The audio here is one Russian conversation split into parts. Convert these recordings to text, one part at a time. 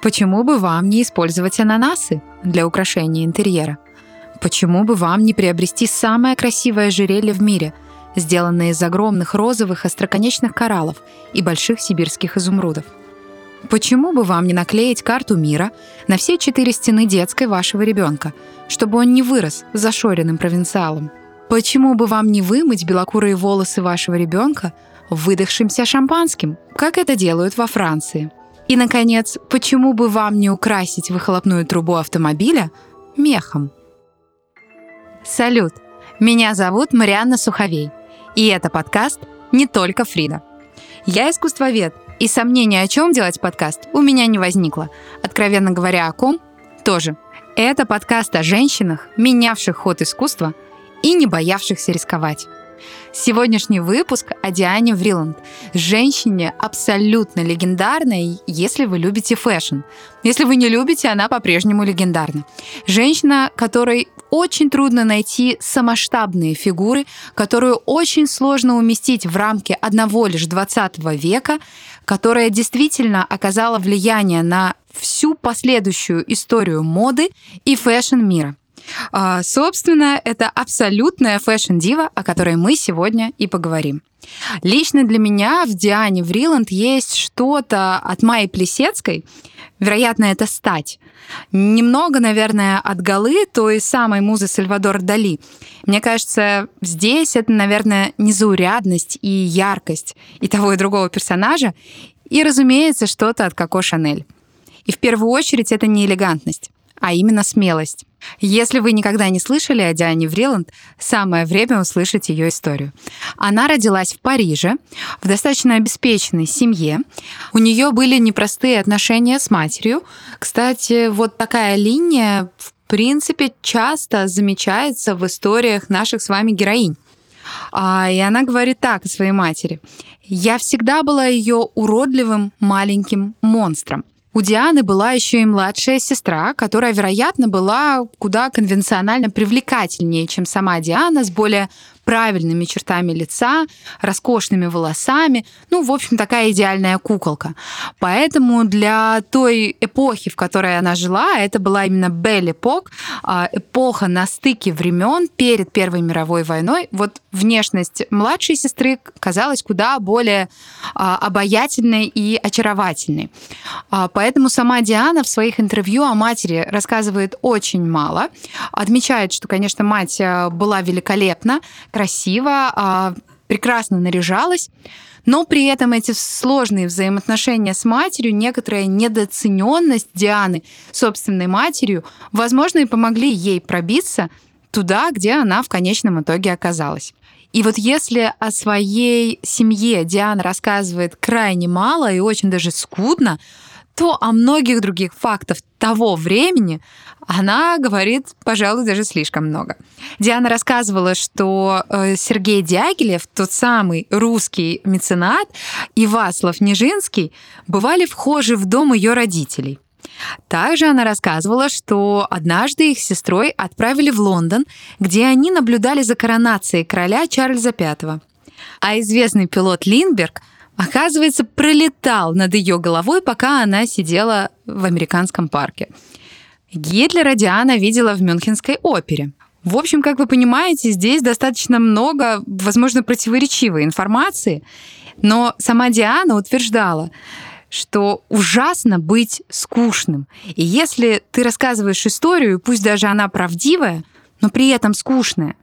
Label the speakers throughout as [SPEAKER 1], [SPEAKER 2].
[SPEAKER 1] Почему бы вам не использовать ананасы для украшения интерьера? Почему бы вам не приобрести самое красивое ожерелье в мире, сделанное из огромных розовых остроконечных кораллов и больших сибирских изумрудов? Почему бы вам не наклеить карту мира на все четыре стены детской вашего ребенка, чтобы он не вырос зашоренным провинциалом? Почему бы вам не вымыть белокурые волосы вашего ребенка выдохшимся шампанским, как это делают во Франции? И, наконец, почему бы вам не украсить выхлопную трубу автомобиля мехом? Салют! Меня зовут Марианна Суховей, и это подкаст «Не только Фрида». Я искусствовед, и сомнения, о чем делать подкаст, у меня не возникло. Откровенно говоря, о ком – тоже. Это подкаст о женщинах, менявших ход искусства и не боявшихся рисковать. Сегодняшний выпуск о Диане Вриланд, женщине абсолютно легендарной, если вы любите fashion. Если вы не любите, она по-прежнему легендарна. Женщина, которой очень трудно найти сомасштабные фигуры, которую очень сложно уместить в рамки одного лишь 20 века, которая действительно оказала влияние на всю последующую историю моды и фэшн мира. А, собственно, это абсолютная фэшн-дива, о которой мы сегодня и поговорим. Лично для меня в Диане Вриланд есть что-то от Майи Плесецкой, вероятно, это стать. Немного, наверное, от Галы, той самой музы Сальвадор Дали. Мне кажется, здесь это, наверное, незаурядность и яркость и того, и другого персонажа, и, разумеется, что-то от Коко Шанель. И в первую очередь это не элегантность, а именно смелость. Если вы никогда не слышали о Диане Вриланд, самое время услышать ее историю. Она родилась в Париже, в достаточно обеспеченной семье. У нее были непростые отношения с матерью. Кстати, вот такая линия, в принципе, часто замечается в историях наших с вами героинь. А, и она говорит так о своей матери. «Я всегда была ее уродливым маленьким монстром. У Дианы была еще и младшая сестра, которая, вероятно, была куда конвенционально привлекательнее, чем сама Диана, с более правильными чертами лица, роскошными волосами. Ну, в общем, такая идеальная куколка. Поэтому для той эпохи, в которой она жила, это была именно Бель-эпок, а, эпоха на стыке времен перед Первой мировой войной. Вот внешность младшей сестры казалась куда более а, обаятельной и очаровательной. А, поэтому сама Диана в своих интервью о матери рассказывает очень мало. Отмечает, что, конечно, мать была великолепна, красиво, а, прекрасно наряжалась, но при этом эти сложные взаимоотношения с матерью, некоторая недооцененность Дианы собственной матерью, возможно, и помогли ей пробиться туда, где она в конечном итоге оказалась. И вот если о своей семье Диана рассказывает крайне мало и очень даже скудно, то о многих других фактах того времени она говорит, пожалуй, даже слишком много. Диана рассказывала, что э, Сергей Дягилев, тот самый русский меценат, и Васлов Нежинский бывали вхожи в дом ее родителей. Также она рассказывала, что однажды их сестрой отправили в Лондон, где они наблюдали за коронацией короля Чарльза V. А известный пилот Линдберг – оказывается, пролетал над ее головой, пока она сидела в американском парке. Гитлера Диана видела в Мюнхенской опере. В общем, как вы понимаете, здесь достаточно много, возможно, противоречивой информации, но сама Диана утверждала, что ужасно быть скучным. И если ты рассказываешь историю, пусть даже она правдивая, но при этом скучная,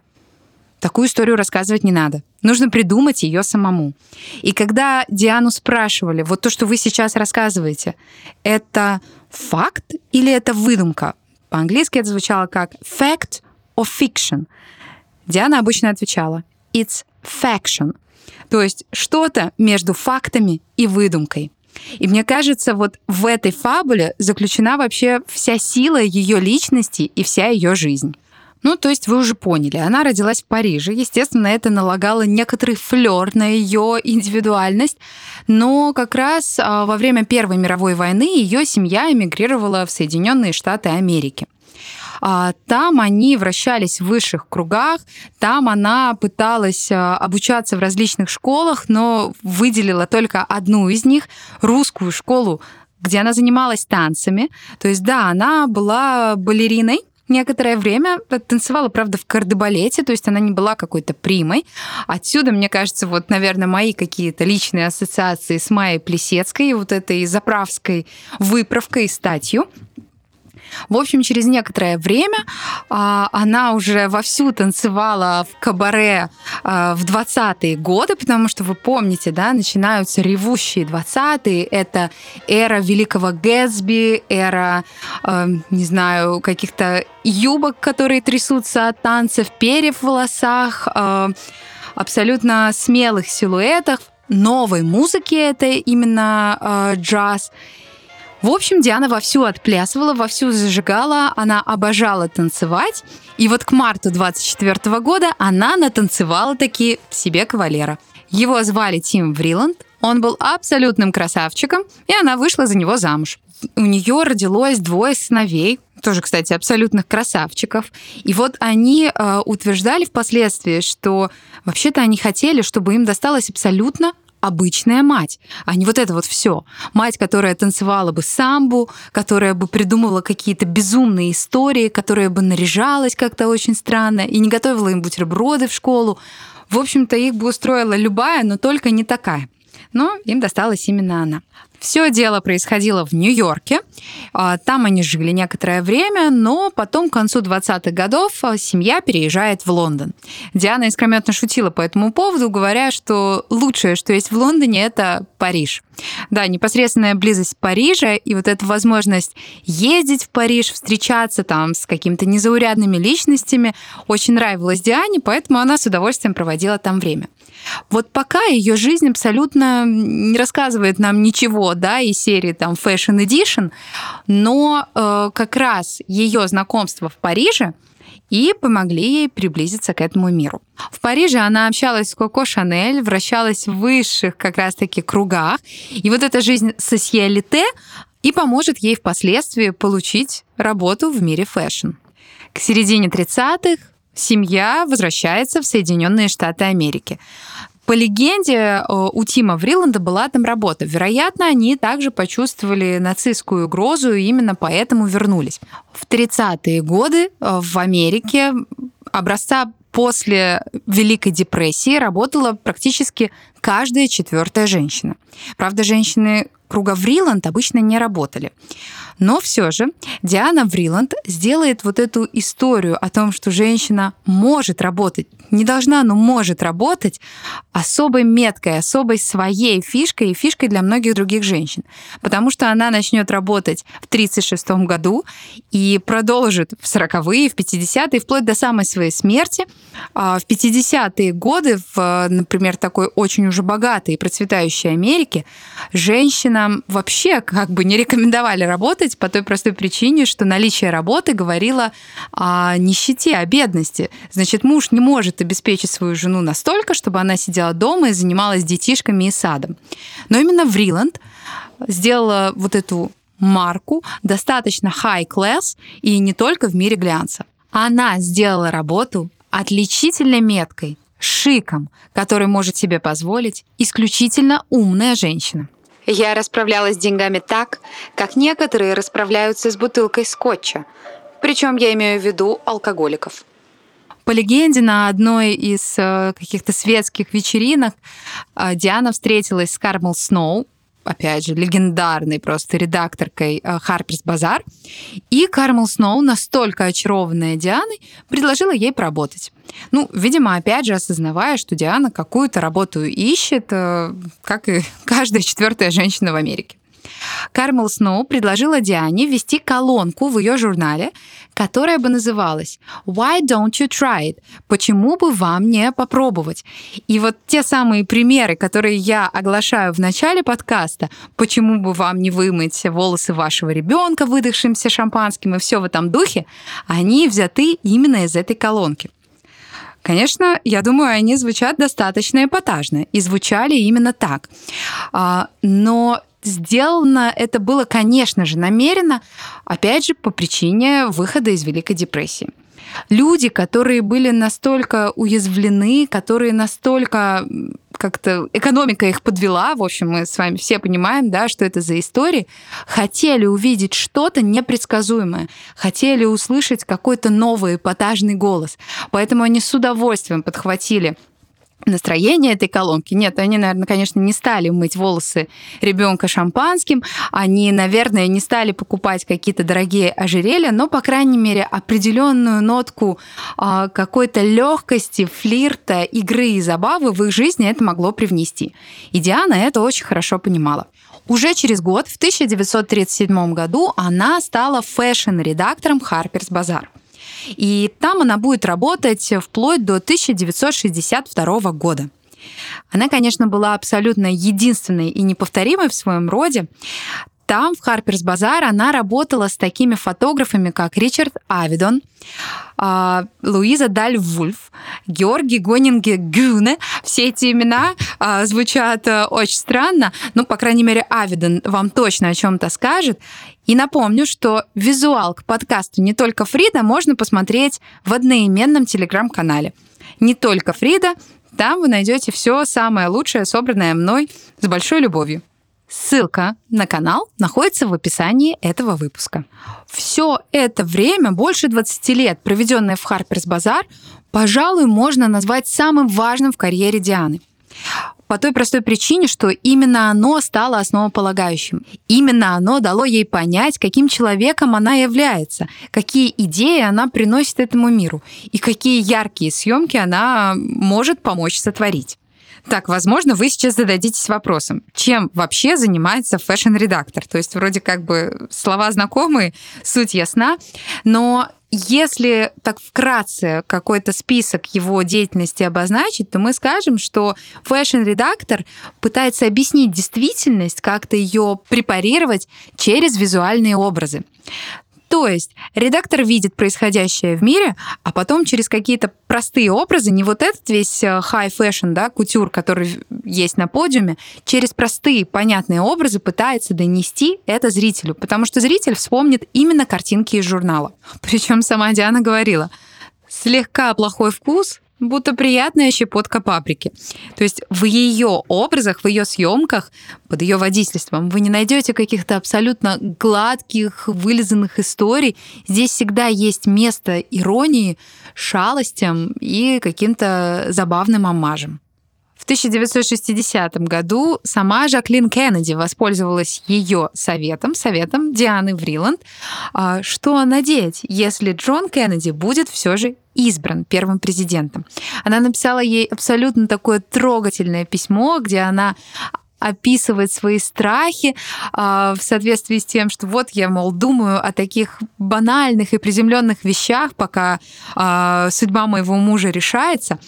[SPEAKER 1] Такую историю рассказывать не надо. Нужно придумать ее самому. И когда Диану спрашивали, вот то, что вы сейчас рассказываете, это факт или это выдумка? По-английски это звучало как fact or fiction. Диана обычно отвечала it's faction. То есть что-то между фактами и выдумкой. И мне кажется, вот в этой фабуле заключена вообще вся сила ее личности и вся ее жизнь. Ну, то есть вы уже поняли, она родилась в Париже. Естественно, это налагало некоторый флер на ее индивидуальность. Но как раз а, во время Первой мировой войны ее семья эмигрировала в Соединенные Штаты Америки. А, там они вращались в высших кругах, там она пыталась а, обучаться в различных школах, но выделила только одну из них, русскую школу где она занималась танцами. То есть, да, она была балериной, некоторое время танцевала, правда, в кардебалете, то есть она не была какой-то примой. Отсюда, мне кажется, вот, наверное, мои какие-то личные ассоциации с Майей Плесецкой, вот этой заправской выправкой и статью. В общем, через некоторое время а, она уже вовсю танцевала в кабаре а, в 20-е годы, потому что вы помните, да, начинаются ревущие 20-е. Это эра Великого Гэтсби, эра, а, не знаю, каких-то юбок, которые трясутся от танцев, перьев в волосах, а, абсолютно смелых силуэтов, новой музыки, это именно э, джаз. В общем, Диана вовсю отплясывала, вовсю зажигала, она обожала танцевать. И вот к марту 24 года она натанцевала таки себе кавалера. Его звали Тим Вриланд, он был абсолютным красавчиком, и она вышла за него замуж. У нее родилось двое сыновей, тоже, кстати, абсолютных красавчиков. И вот они э, утверждали впоследствии, что вообще-то они хотели, чтобы им досталось абсолютно обычная мать, а не вот это вот все. Мать, которая танцевала бы самбу, которая бы придумывала какие-то безумные истории, которая бы наряжалась как-то очень странно и не готовила им бутерброды в школу. В общем-то, их бы устроила любая, но только не такая. Но им досталась именно она. Все дело происходило в Нью-Йорке. А, там они жили некоторое время, но потом к концу 20-х годов а, семья переезжает в Лондон. Диана искрометно шутила по этому поводу, говоря, что лучшее, что есть в Лондоне, это Париж. Да, непосредственная близость Парижа и вот эта возможность ездить в Париж, встречаться там с какими-то незаурядными личностями очень нравилась Диане, поэтому она с удовольствием проводила там время. Вот пока ее жизнь абсолютно не рассказывает нам ничего, да, из серии там Fashion Edition, но э, как раз ее знакомство в Париже и помогли ей приблизиться к этому миру. В Париже она общалась с Коко Шанель, вращалась в высших как раз-таки кругах, и вот эта жизнь socialite и поможет ей впоследствии получить работу в мире fashion. К середине 30-х семья возвращается в Соединенные Штаты Америки. По легенде, э, у Тима Вриланда была там работа. Вероятно, они также почувствовали нацистскую угрозу и именно поэтому вернулись. В 30-е годы э, в Америке образца после Великой депрессии работала практически каждая четвертая женщина. Правда, женщины круга Вриланд обычно не работали. Но все же Диана Вриланд сделает вот эту историю о том, что женщина может работать, не должна, но может работать особой меткой, особой своей фишкой и фишкой для многих других женщин. Потому что она начнет работать в 1936 году и продолжит в 40-е, в 50-е, вплоть до самой своей смерти. А в 50-е годы, в, например, такой очень уже богатой и процветающей Америке, женщинам вообще как бы не рекомендовали работать работать по той простой причине, что наличие работы говорило о нищете, о бедности. Значит, муж не может обеспечить свою жену настолько, чтобы она сидела дома и занималась детишками и садом. Но именно Вриланд сделала вот эту марку достаточно high class и не только в мире глянца. Она сделала работу отличительной меткой, шиком, который может себе позволить исключительно умная женщина.
[SPEAKER 2] Я расправлялась с деньгами так, как некоторые расправляются с бутылкой скотча. Причем я имею в виду алкоголиков.
[SPEAKER 1] По легенде, на одной из э, каких-то светских вечеринок э, Диана встретилась с Кармел Сноу, опять же, легендарной просто редакторкой Harper's э, Bazaar. И Кармел Сноу, настолько очарованная Дианой, предложила ей поработать. Ну, видимо, опять же, осознавая, что Диана какую-то работу ищет, э, как и каждая четвертая женщина в Америке. Кармел Сноу предложила Диане ввести колонку в ее журнале, которая бы называлась «Why don't you try it?» «Почему бы вам не попробовать?» И вот те самые примеры, которые я оглашаю в начале подкаста, «Почему бы вам не вымыть волосы вашего ребенка, выдохшимся шампанским» и все в этом духе, они взяты именно из этой колонки. Конечно, я думаю, они звучат достаточно эпатажно и звучали именно так. А, но сделано это было, конечно же, намеренно, опять же, по причине выхода из Великой депрессии. Люди, которые были настолько уязвлены, которые настолько как-то экономика их подвела. В общем, мы с вами все понимаем, да, что это за истории. Хотели увидеть что-то непредсказуемое. Хотели услышать какой-то новый эпатажный голос. Поэтому они с удовольствием подхватили настроение этой колонки. Нет, они, наверное, конечно, не стали мыть волосы ребенка шампанским, они, наверное, не стали покупать какие-то дорогие ожерелья, но, по крайней мере, определенную нотку э, какой-то легкости, флирта, игры и забавы в их жизни это могло привнести. И Диана это очень хорошо понимала. Уже через год, в 1937 году, она стала фэшн-редактором Harper's Bazaar. И там она будет работать вплоть до 1962 года. Она, конечно, была абсолютно единственной и неповторимой в своем роде. Там, в Харперс Базар, она работала с такими фотографами, как Ричард Авидон, а, Луиза Даль Вульф, Георгий Гонинге Гюне. Все эти имена а, звучат а, очень странно, но, по крайней мере, Авидон вам точно о чем-то скажет. И напомню, что визуал к подкасту «Не только Фрида» можно посмотреть в одноименном телеграм-канале. Не только Фрида, там вы найдете все самое лучшее, собранное мной с большой любовью. Ссылка на канал находится в описании этого выпуска. Все это время, больше 20 лет, проведенное в Харперс Базар, пожалуй, можно назвать самым важным в карьере Дианы. По той простой причине, что именно оно стало основополагающим. Именно оно дало ей понять, каким человеком она является, какие идеи она приносит этому миру и какие яркие съемки она может помочь сотворить. Так, возможно, вы сейчас зададитесь вопросом, чем вообще занимается фэшн-редактор? То есть вроде как бы слова знакомые, суть ясна, но если так вкратце какой-то список его деятельности обозначить, то мы скажем, что фэшн-редактор пытается объяснить действительность, как-то ее препарировать через визуальные образы. То есть редактор видит происходящее в мире, а потом через какие-то простые образы, не вот этот весь э, high fashion, да, кутюр, который есть на подиуме, через простые, понятные образы пытается донести это зрителю, потому что зритель вспомнит именно картинки из журнала. Причем сама Диана говорила, слегка плохой вкус будто приятная щепотка паприки. То есть в ее образах, в ее съемках, под ее водительством вы не найдете каких-то абсолютно гладких, вылизанных историй. Здесь всегда есть место иронии, шалостям и каким-то забавным омажем. В 1960 году сама Жаклин Кеннеди воспользовалась ее советом, советом Дианы Вриланд, а, что надеть, если Джон Кеннеди будет все же избран первым президентом. Она написала ей абсолютно такое трогательное письмо, где она описывать свои страхи э, в соответствии с тем, что вот я, мол, думаю о таких банальных и приземленных вещах, пока э, судьба моего мужа решается.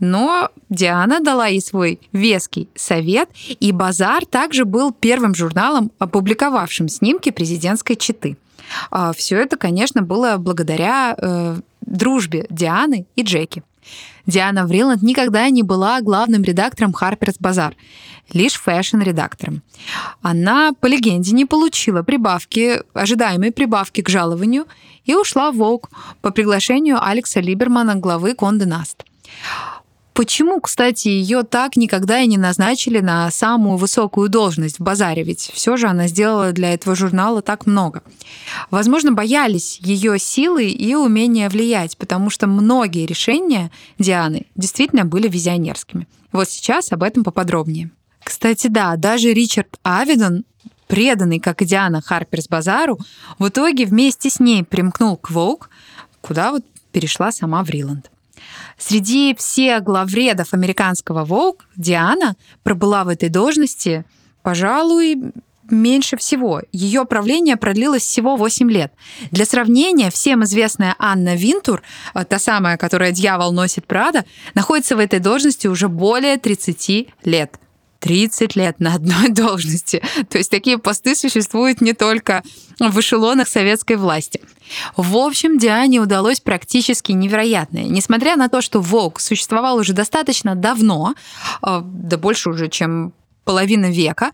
[SPEAKER 1] Но Диана дала ей свой веский совет, и «Базар» также был первым журналом, опубликовавшим снимки президентской четы. А, Все это, конечно, было благодаря э, дружбе Дианы и Джеки. Диана Вриланд никогда не была главным редактором Harper's Bazaar, лишь фэшн-редактором. Она, по легенде, не получила прибавки, ожидаемой прибавки к жалованию и ушла в Vogue по приглашению Алекса Либермана, главы Конде Наст. Почему, кстати, ее так никогда и не назначили на самую высокую должность в базаре? Ведь все же она сделала для этого журнала так много. Возможно, боялись ее силы и умения влиять, потому что многие решения Дианы действительно были визионерскими. Вот сейчас об этом поподробнее. Кстати, да, даже Ричард Авидон преданный, как и Диана Харперс Базару, в итоге вместе с ней примкнул к Vogue, куда вот перешла сама Вриланд. Среди всех главредов американского Vogue Диана пробыла в этой должности, пожалуй, меньше всего. Ее правление продлилось всего 8 лет. Для сравнения, всем известная Анна Винтур, э, та самая, которая «Дьявол носит Прада», находится в этой должности уже более 30 лет. 30 лет на одной должности. То есть такие посты существуют не только в эшелонах советской власти. В общем, Диане удалось практически невероятное. Несмотря на то, что ВОК существовал уже достаточно давно, э, да больше уже, чем половина века,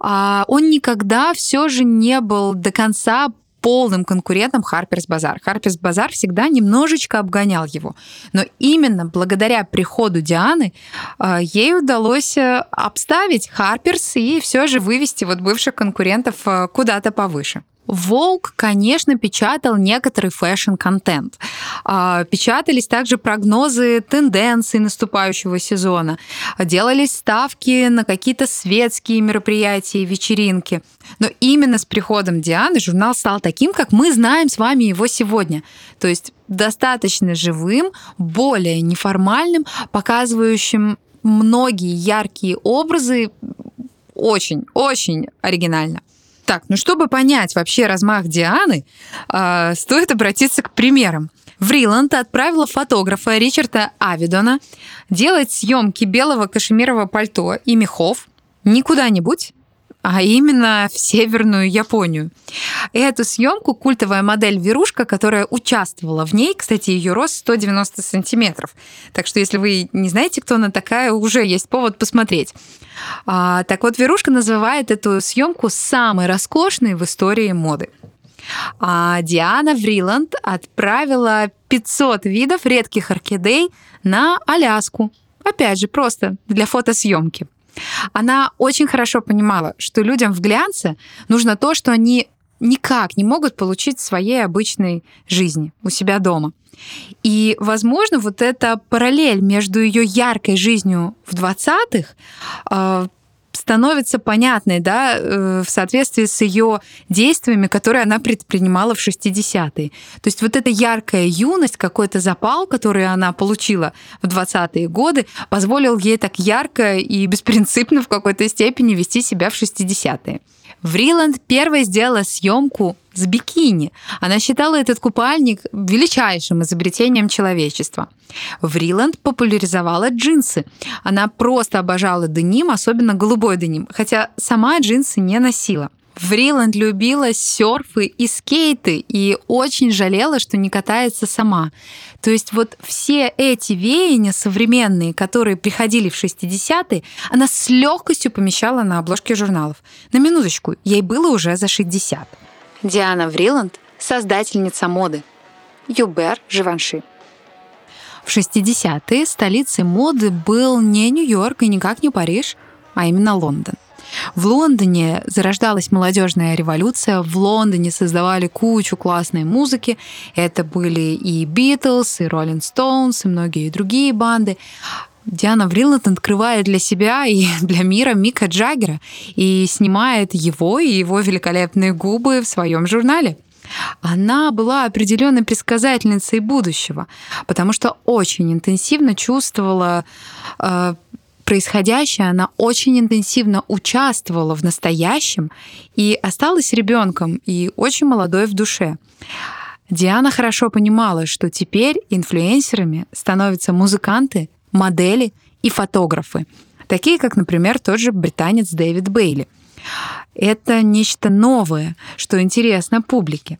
[SPEAKER 1] а, он никогда все же не был до конца полным конкурентом Harper's Bazaar. Harper's Bazaar всегда немножечко обгонял его. Но именно благодаря приходу Дианы э, ей удалось э, обставить Harper's и все же вывести вот бывших конкурентов э, куда-то повыше. Vogue, конечно, печатал некоторый фэшн-контент. А, печатались также прогнозы тенденций наступающего сезона. Делались ставки на какие-то светские мероприятия и вечеринки. Но именно с приходом Дианы журнал стал таким, как мы знаем с вами его сегодня. То есть достаточно живым, более неформальным, показывающим многие яркие образы очень, очень оригинально. Так, ну чтобы понять вообще размах Дианы, э, стоит обратиться к примерам. Вриланд отправила фотографа Ричарда Авидона делать съемки белого кашемирового пальто и мехов не куда-нибудь, а именно в Северную Японию. Эту съемку культовая модель Верушка, которая участвовала в ней, кстати, ее рост 190 сантиметров. Так что если вы не знаете, кто она такая, уже есть повод посмотреть. А, так вот, Верушка называет эту съемку самой роскошной в истории моды. А Диана Вриланд отправила 500 видов редких орхидей на Аляску. Опять же, просто для фотосъемки. Она очень хорошо понимала, что людям в глянце нужно то, что они никак не могут получить в своей обычной жизни у себя дома. И, возможно, вот эта параллель между ее яркой жизнью в 20-х э, становится понятной, да, э, в соответствии с ее действиями, которые она предпринимала в 60-е. То есть вот эта яркая юность, какой-то запал, который она получила в 20-е годы, позволил ей так ярко и беспринципно в какой-то степени вести себя в 60-е. Вриланд первой сделала съемку с бикини. Она считала этот купальник величайшим изобретением человечества. Вриланд популяризовала джинсы. Она просто обожала деним, особенно голубой деним, хотя сама джинсы не носила. Вриланд любила серфы и скейты и очень жалела, что не катается сама. То есть вот все эти веяния современные, которые приходили в 60-е, она с легкостью помещала на обложке журналов. На минуточку, ей было уже за 60.
[SPEAKER 2] Диана Вриланд – создательница моды. Юбер Живанши.
[SPEAKER 1] В 60-е столицей моды был не Нью-Йорк и никак не Париж, а именно Лондон. В Лондоне зарождалась молодежная революция, в Лондоне создавали кучу классной музыки. Это были и Битлз, и Роллинг Стоунс, и многие другие банды. Диана Вриланд открывает для себя и для мира Мика Джаггера и снимает его и его великолепные губы в своем журнале. Она была определенной предсказательницей будущего, потому что очень интенсивно чувствовала э, происходящее, она очень интенсивно участвовала в настоящем и осталась ребенком и очень молодой в душе. Диана хорошо понимала, что теперь инфлюенсерами становятся музыканты, модели и фотографы, такие как, например, тот же британец Дэвид Бейли. Это нечто новое, что интересно публике.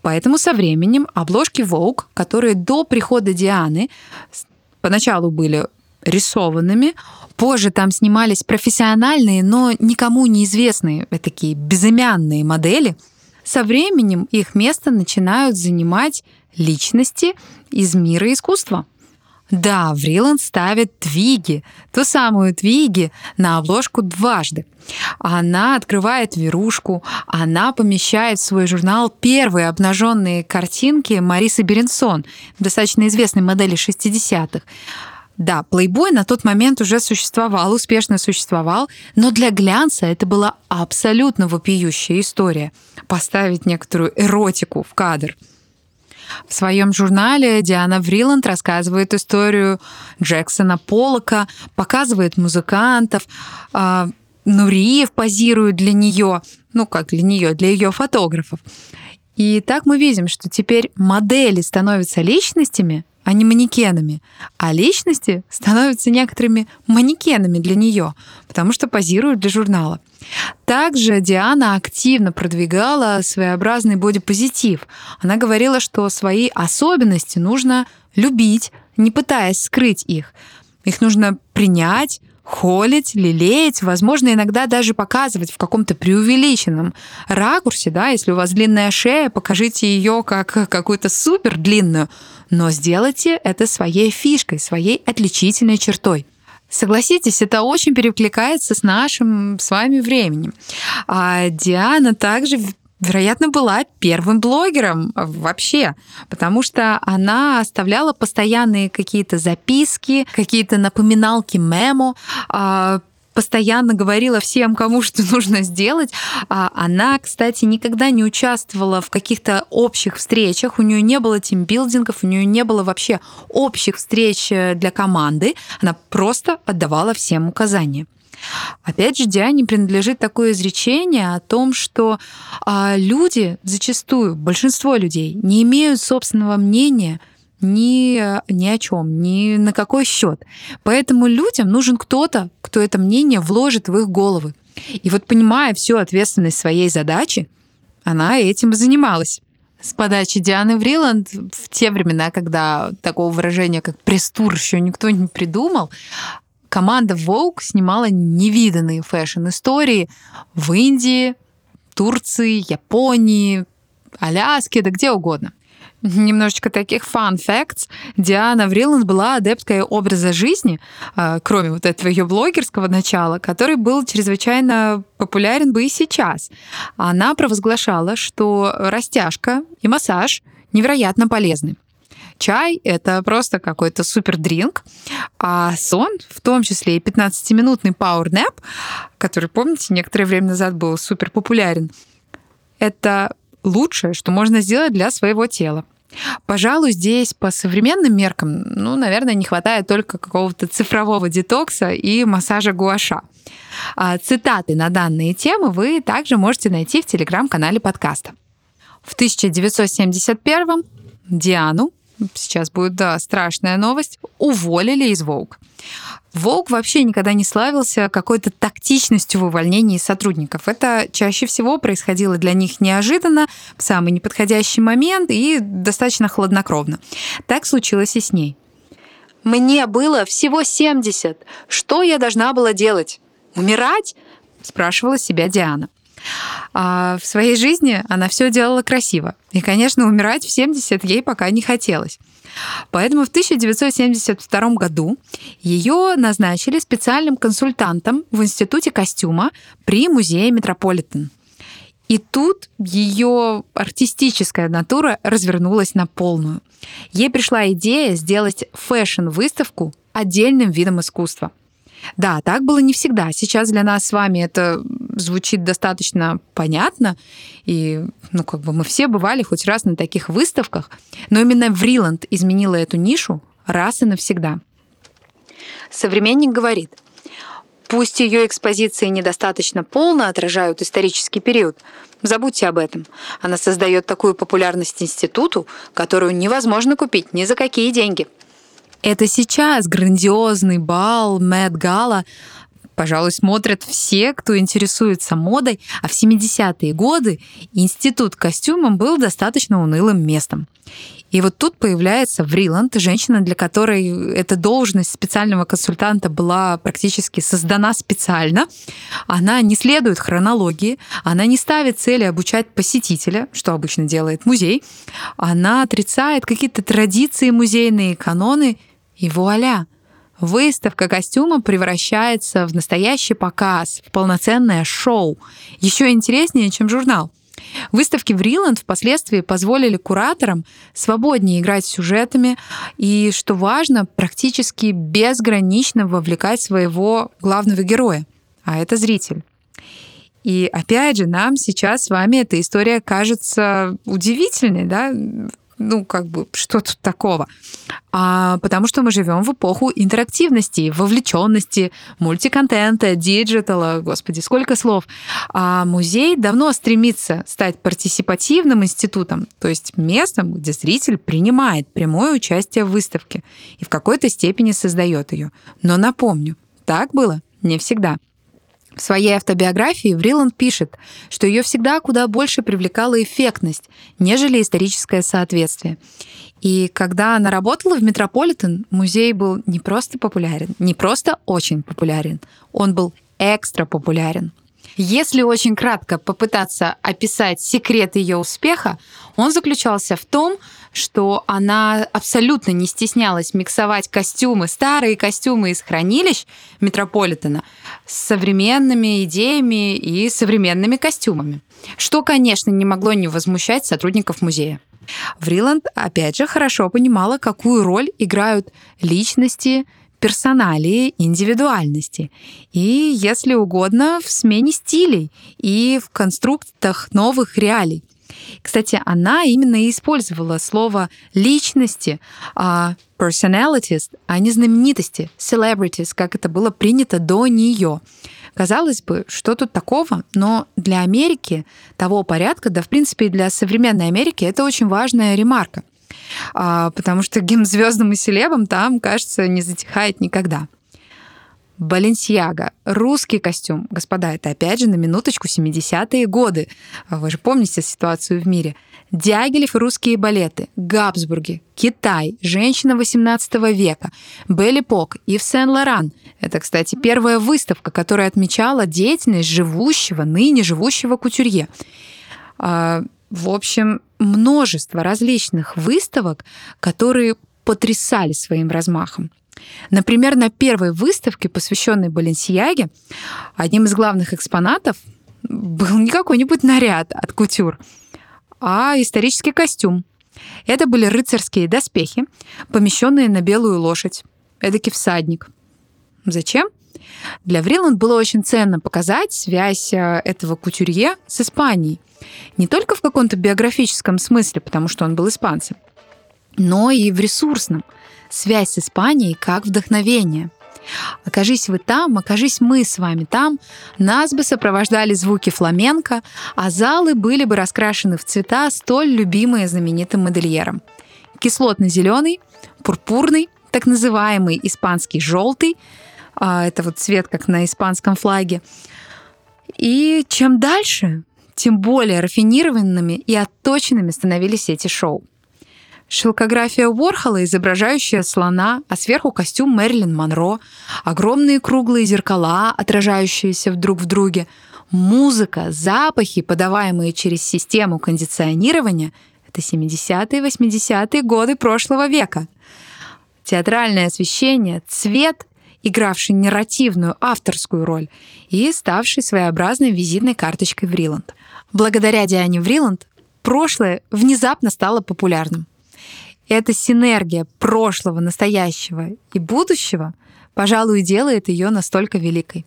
[SPEAKER 1] Поэтому со временем обложки Vogue, которые до прихода Дианы поначалу были рисованными, Позже там снимались профессиональные, но никому неизвестные, э, такие безымянные модели. Со временем их место начинают занимать личности из мира искусства. Да, Вриланд ставит Твиги, ту самую Твиги, на обложку дважды. Она открывает верушку, она помещает в свой журнал первые обнаженные картинки Марисы Беренсон, достаточно известной модели 60-х. Да, плейбой на тот момент уже существовал, успешно существовал, но для глянца это была абсолютно вопиющая история. Поставить некоторую эротику в кадр. В своем журнале Диана Вриланд рассказывает историю Джексона Полока, показывает музыкантов, э, Нуриев позирует для нее, ну как для нее, для ее фотографов. И так мы видим, что теперь модели становятся личностями, а не манекенами. А личности становятся некоторыми манекенами для нее, потому что позируют для журнала. Также Диана активно продвигала своеобразный бодипозитив. Она говорила, что свои особенности нужно любить, не пытаясь скрыть их. Их нужно принять, холить, лелеять, возможно, иногда даже показывать в каком-то преувеличенном ракурсе, да, если у вас длинная шея, покажите ее как какую-то супер длинную, но сделайте это своей фишкой, своей отличительной чертой. Согласитесь, это очень перекликается с нашим с вами временем. А Диана также вероятно, была первым блогером вообще, потому что она оставляла постоянные какие-то записки, какие-то напоминалки мемо, а, постоянно говорила всем, кому что нужно сделать. А она, кстати, никогда не участвовала в каких-то общих встречах, у нее не было тимбилдингов, у нее не было вообще общих встреч э, для команды. Она просто отдавала всем указания. Опять же, Диане принадлежит такое изречение о том, что а, люди зачастую, большинство людей, не имеют собственного мнения ни, ни о чем, ни на какой счет. Поэтому людям нужен кто-то, кто это мнение вложит в их головы. И вот понимая всю ответственность своей задачи, она этим занималась. С подачи Дианы Вриланд в те времена, когда такого выражения, как пресс-тур, еще никто не придумал, команда Vogue снимала невиданные фэшн-истории в Индии, Турции, Японии, Аляске, да где угодно. Немножечко таких fun facts. Диана Вриланд была адепткой образа жизни, а, кроме вот этого ее блогерского начала, который был чрезвычайно популярен бы и сейчас. Она провозглашала, что растяжка и массаж невероятно полезны. Чай — это просто какой-то супер дринк, а сон, в том числе и 15-минутный power nap, который, помните, некоторое время назад был супер популярен, это лучшее, что можно сделать для своего тела. Пожалуй, здесь по современным меркам, ну, наверное, не хватает только какого-то цифрового детокса и массажа гуаша. А цитаты на данные темы вы также можете найти в телеграм-канале подкаста. В 1971 Диану сейчас будет, да, страшная новость, уволили из Волк. Волк вообще никогда не славился какой-то тактичностью в увольнении сотрудников. Это чаще всего происходило для них неожиданно, в самый неподходящий момент и достаточно хладнокровно. Так случилось и с ней.
[SPEAKER 2] «Мне было всего 70. Что я должна была делать? Умирать?»
[SPEAKER 1] спрашивала себя Диана. А в своей жизни она все делала красиво. И, конечно, умирать в 70 ей пока не хотелось. Поэтому в 1972 году ее назначили специальным консультантом в Институте костюма при музее Метрополитен. И тут ее артистическая натура развернулась на полную. Ей пришла идея сделать фэшн-выставку отдельным видом искусства – да, так было не всегда. Сейчас для нас с вами это звучит достаточно понятно, и ну, как бы мы все бывали хоть раз на таких выставках, но именно Вриланд изменила эту нишу раз и навсегда.
[SPEAKER 2] Современник говорит, пусть ее экспозиции недостаточно полно отражают исторический период, забудьте об этом. Она создает такую популярность институту, которую невозможно купить ни за какие деньги.
[SPEAKER 1] Это сейчас грандиозный бал, Мэтт Гала, пожалуй, смотрят все, кто интересуется модой, а в 70-е годы институт костюмом был достаточно унылым местом. И вот тут появляется Вриланд, женщина, для которой эта должность специального консультанта была практически создана специально. Она не следует хронологии, она не ставит цели обучать посетителя, что обычно делает музей. Она отрицает какие-то традиции музейные, каноны, и вуаля! Выставка костюма превращается в настоящий показ, в полноценное шоу. Еще интереснее, чем журнал. Выставки Вриланд впоследствии позволили кураторам свободнее играть сюжетами и, что важно, практически безгранично вовлекать своего главного героя, а это зритель. И опять же, нам сейчас с вами эта история кажется удивительной, да, ну, как бы, что тут такого? А, потому что мы живем в эпоху интерактивности, вовлеченности, мультиконтента, диджитала, господи, сколько слов. А музей давно стремится стать партисипативным институтом, то есть местом, где зритель принимает прямое участие в выставке и в какой-то степени создает ее. Но напомню, так было не всегда. В своей автобиографии Вриланд пишет, что ее всегда куда больше привлекала эффектность, нежели историческое соответствие. И когда она работала в Метрополитен, музей был не просто популярен, не просто очень популярен, он был экстра популярен. Если очень кратко попытаться описать секрет ее успеха, он заключался в том, что она абсолютно не стеснялась миксовать костюмы, старые костюмы из хранилищ Метрополитена с современными идеями и современными костюмами. Что, конечно, не могло не возмущать сотрудников музея. Вриланд, опять же, хорошо понимала, какую роль играют личности, персоналии, индивидуальности. И, если угодно, в смене стилей и в конструктах новых реалий. Кстати, она именно и использовала слово личности, а personalities, а не знаменитости, celebrities, как это было принято до нее. Казалось бы, что тут такого, но для Америки того порядка, да, в принципе, и для современной Америки это очень важная ремарка, а, потому что гимн звездам и селебам там, кажется, не затихает никогда. Баленсиага. Русский костюм. Господа, это опять же на минуточку 70-е годы. Вы же помните ситуацию в мире. Дягилев и русские балеты. Габсбурги. Китай. Женщина 18 века. Белли Пок. Ив Сен-Лоран. Это, кстати, первая выставка, которая отмечала деятельность живущего, ныне живущего кутюрье. А, в общем, множество различных выставок, которые потрясали своим размахом. Например, на первой выставке, посвященной Баленсияге, одним из главных экспонатов был не какой-нибудь наряд от кутюр, а исторический костюм. Это были рыцарские доспехи, помещенные на белую лошадь. Эдакий всадник. Зачем? Для Вриланд было очень ценно показать связь э, этого кутюрье с Испанией. Не только в каком-то биографическом смысле, потому что он был испанцем, но и в ресурсном – связь с Испанией как вдохновение. Окажись вы там, окажись мы с вами там, нас бы сопровождали звуки фламенко, а залы были бы раскрашены в цвета, столь любимые знаменитым модельером. Кислотно-зеленый, пурпурный, так называемый испанский желтый, а, это вот цвет, как на испанском флаге. И чем дальше, тем более рафинированными и отточенными становились эти шоу. Шелкография Уорхола, изображающая слона, а сверху костюм Мэрилин Монро, огромные круглые зеркала, отражающиеся друг в друге, музыка, запахи, подаваемые через систему кондиционирования — это 70-е, 80-е годы прошлого века. Театральное освещение, цвет, игравший нарративную авторскую роль и ставший своеобразной визитной карточкой Вриланд. Благодаря Диане Вриланд прошлое внезапно стало популярным — эта синергия прошлого, настоящего и будущего, пожалуй, делает ее настолько великой.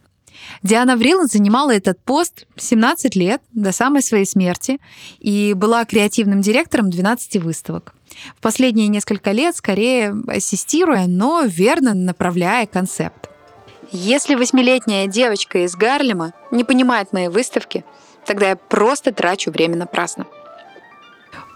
[SPEAKER 1] Диана Вриланд занимала этот пост 17 лет до самой своей смерти и была креативным директором 12 выставок. В последние несколько лет скорее ассистируя, но верно направляя концепт.
[SPEAKER 2] Если восьмилетняя девочка из Гарлема не понимает мои выставки, тогда я просто трачу время напрасно.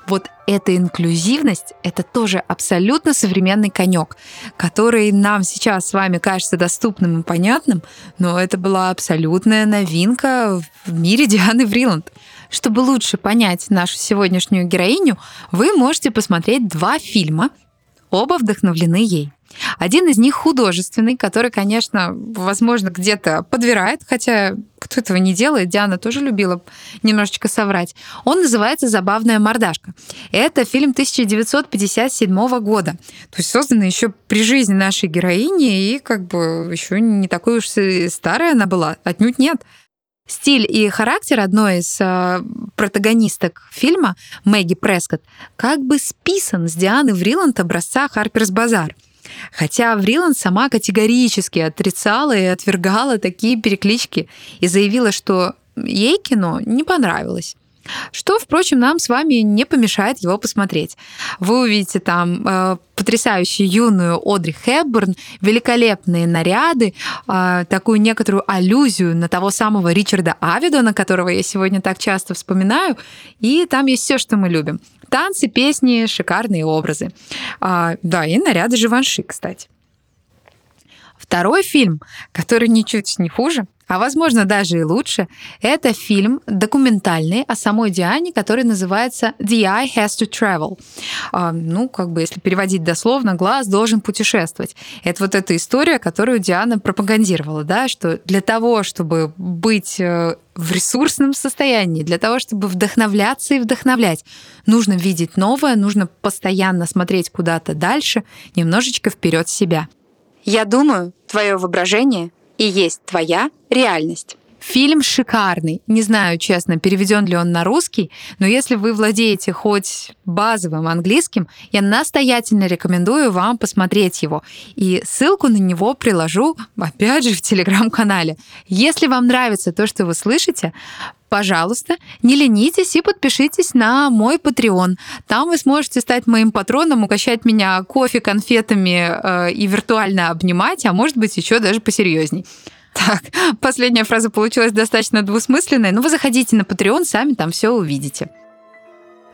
[SPEAKER 1] Вот эта инклюзивность — это тоже абсолютно современный конек, который нам сейчас с вами кажется доступным и понятным, но это была абсолютная новинка в мире Дианы Вриланд. Чтобы лучше понять нашу сегодняшнюю героиню, вы можете посмотреть два фильма, оба вдохновлены ей. Один из них художественный, который, конечно, возможно, где-то подбирает, хотя кто этого не делает, Диана тоже любила немножечко соврать. Он называется «Забавная мордашка». Это фильм 1957 года, то есть созданный еще при жизни нашей героини, и как бы еще не такой уж старая она была, отнюдь нет. Стиль и характер одной из э, протагонисток фильма, Мэгги Прескотт, как бы списан с Дианы Вриланд образца «Харперс Базар». Хотя Вриланд сама категорически отрицала и отвергала такие переклички и заявила, что ей кино не понравилось. Что, впрочем, нам с вами не помешает его посмотреть. Вы увидите там э, потрясающую юную Одри Хепбурн, великолепные наряды, э, такую некоторую аллюзию на того самого Ричарда Авидона, которого я сегодня так часто вспоминаю. И там есть все, что мы любим. Танцы, песни, шикарные образы. А, да, и наряды Живанши, кстати. Второй фильм, который ничуть не хуже, а возможно даже и лучше, это фильм документальный о самой Диане, который называется The Eye Has to Travel. А, ну, как бы, если переводить дословно, глаз должен путешествовать. Это вот эта история, которую Диана пропагандировала, да, что для того, чтобы быть э, в ресурсном состоянии, для того, чтобы вдохновляться и вдохновлять, нужно видеть новое, нужно постоянно смотреть куда-то дальше, немножечко вперед себя.
[SPEAKER 2] Я думаю, твое воображение и есть твоя реальность.
[SPEAKER 1] Фильм шикарный. Не знаю, честно, переведен ли он на русский, но если вы владеете хоть базовым английским, я настоятельно рекомендую вам посмотреть его. И ссылку на него приложу, опять же, в телеграм-канале. Если вам нравится то, что вы слышите, пожалуйста, не ленитесь и подпишитесь на мой Patreon. Там вы сможете стать моим патроном, угощать меня кофе, конфетами э, и виртуально обнимать, а может быть еще даже посерьезней. Так, последняя фраза получилась достаточно двусмысленной, но вы заходите на Patreon, сами там все увидите.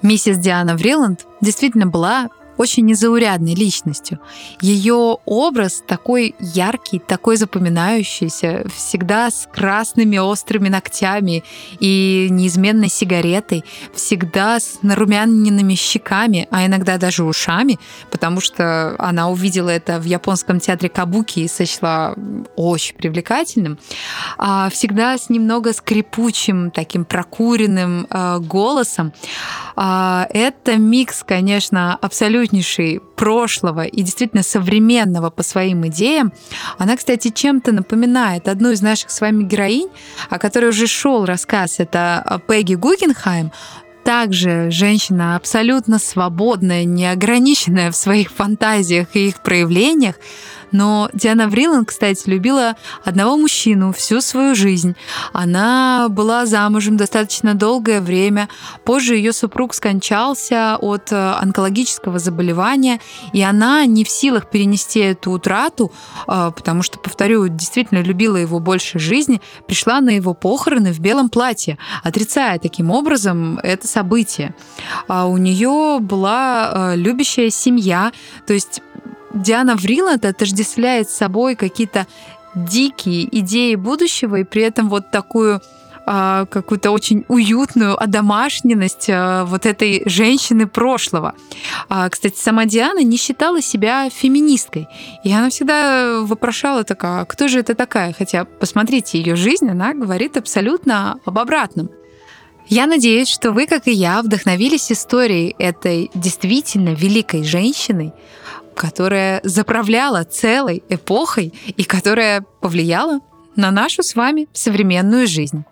[SPEAKER 1] Миссис Диана Вриланд действительно была очень незаурядной личностью. Ее образ такой яркий, такой запоминающийся, всегда с красными острыми ногтями и неизменной сигаретой, всегда с нарумяненными щеками, а иногда даже ушами, потому что она увидела это в японском театре Кабуки и сочла очень привлекательным. А всегда с немного скрипучим, таким прокуренным э, голосом. А, это микс, конечно, абсолютнейший прошлого и действительно современного по своим идеям. Она, кстати, чем-то напоминает одну из наших с вами героинь, о которой уже шел рассказ, это Пегги Гугенхайм, также женщина абсолютно свободная, неограниченная в своих фантазиях и их проявлениях, но Диана Вриланд, кстати, любила одного мужчину всю свою жизнь. Она была замужем достаточно долгое время. Позже ее супруг скончался от э, онкологического заболевания, и она не в силах перенести эту утрату, э, потому что, повторю, действительно любила его больше жизни, пришла на его похороны в белом платье, отрицая таким образом это событие. А у нее была э, любящая семья, то есть Диана Вриланд отождествляет с собой какие-то дикие идеи будущего и при этом вот такую а, какую-то очень уютную одомашненность а, вот этой женщины прошлого. А, кстати, сама Диана не считала себя феминисткой. И она всегда вопрошала такая, кто же это такая? Хотя, посмотрите, ее жизнь, она говорит абсолютно об обратном. Я надеюсь, что вы, как и я, вдохновились историей этой действительно великой женщины, которая заправляла целой эпохой и которая повлияла на нашу с вами современную жизнь.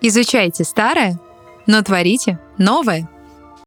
[SPEAKER 1] Изучайте старое, но творите новое.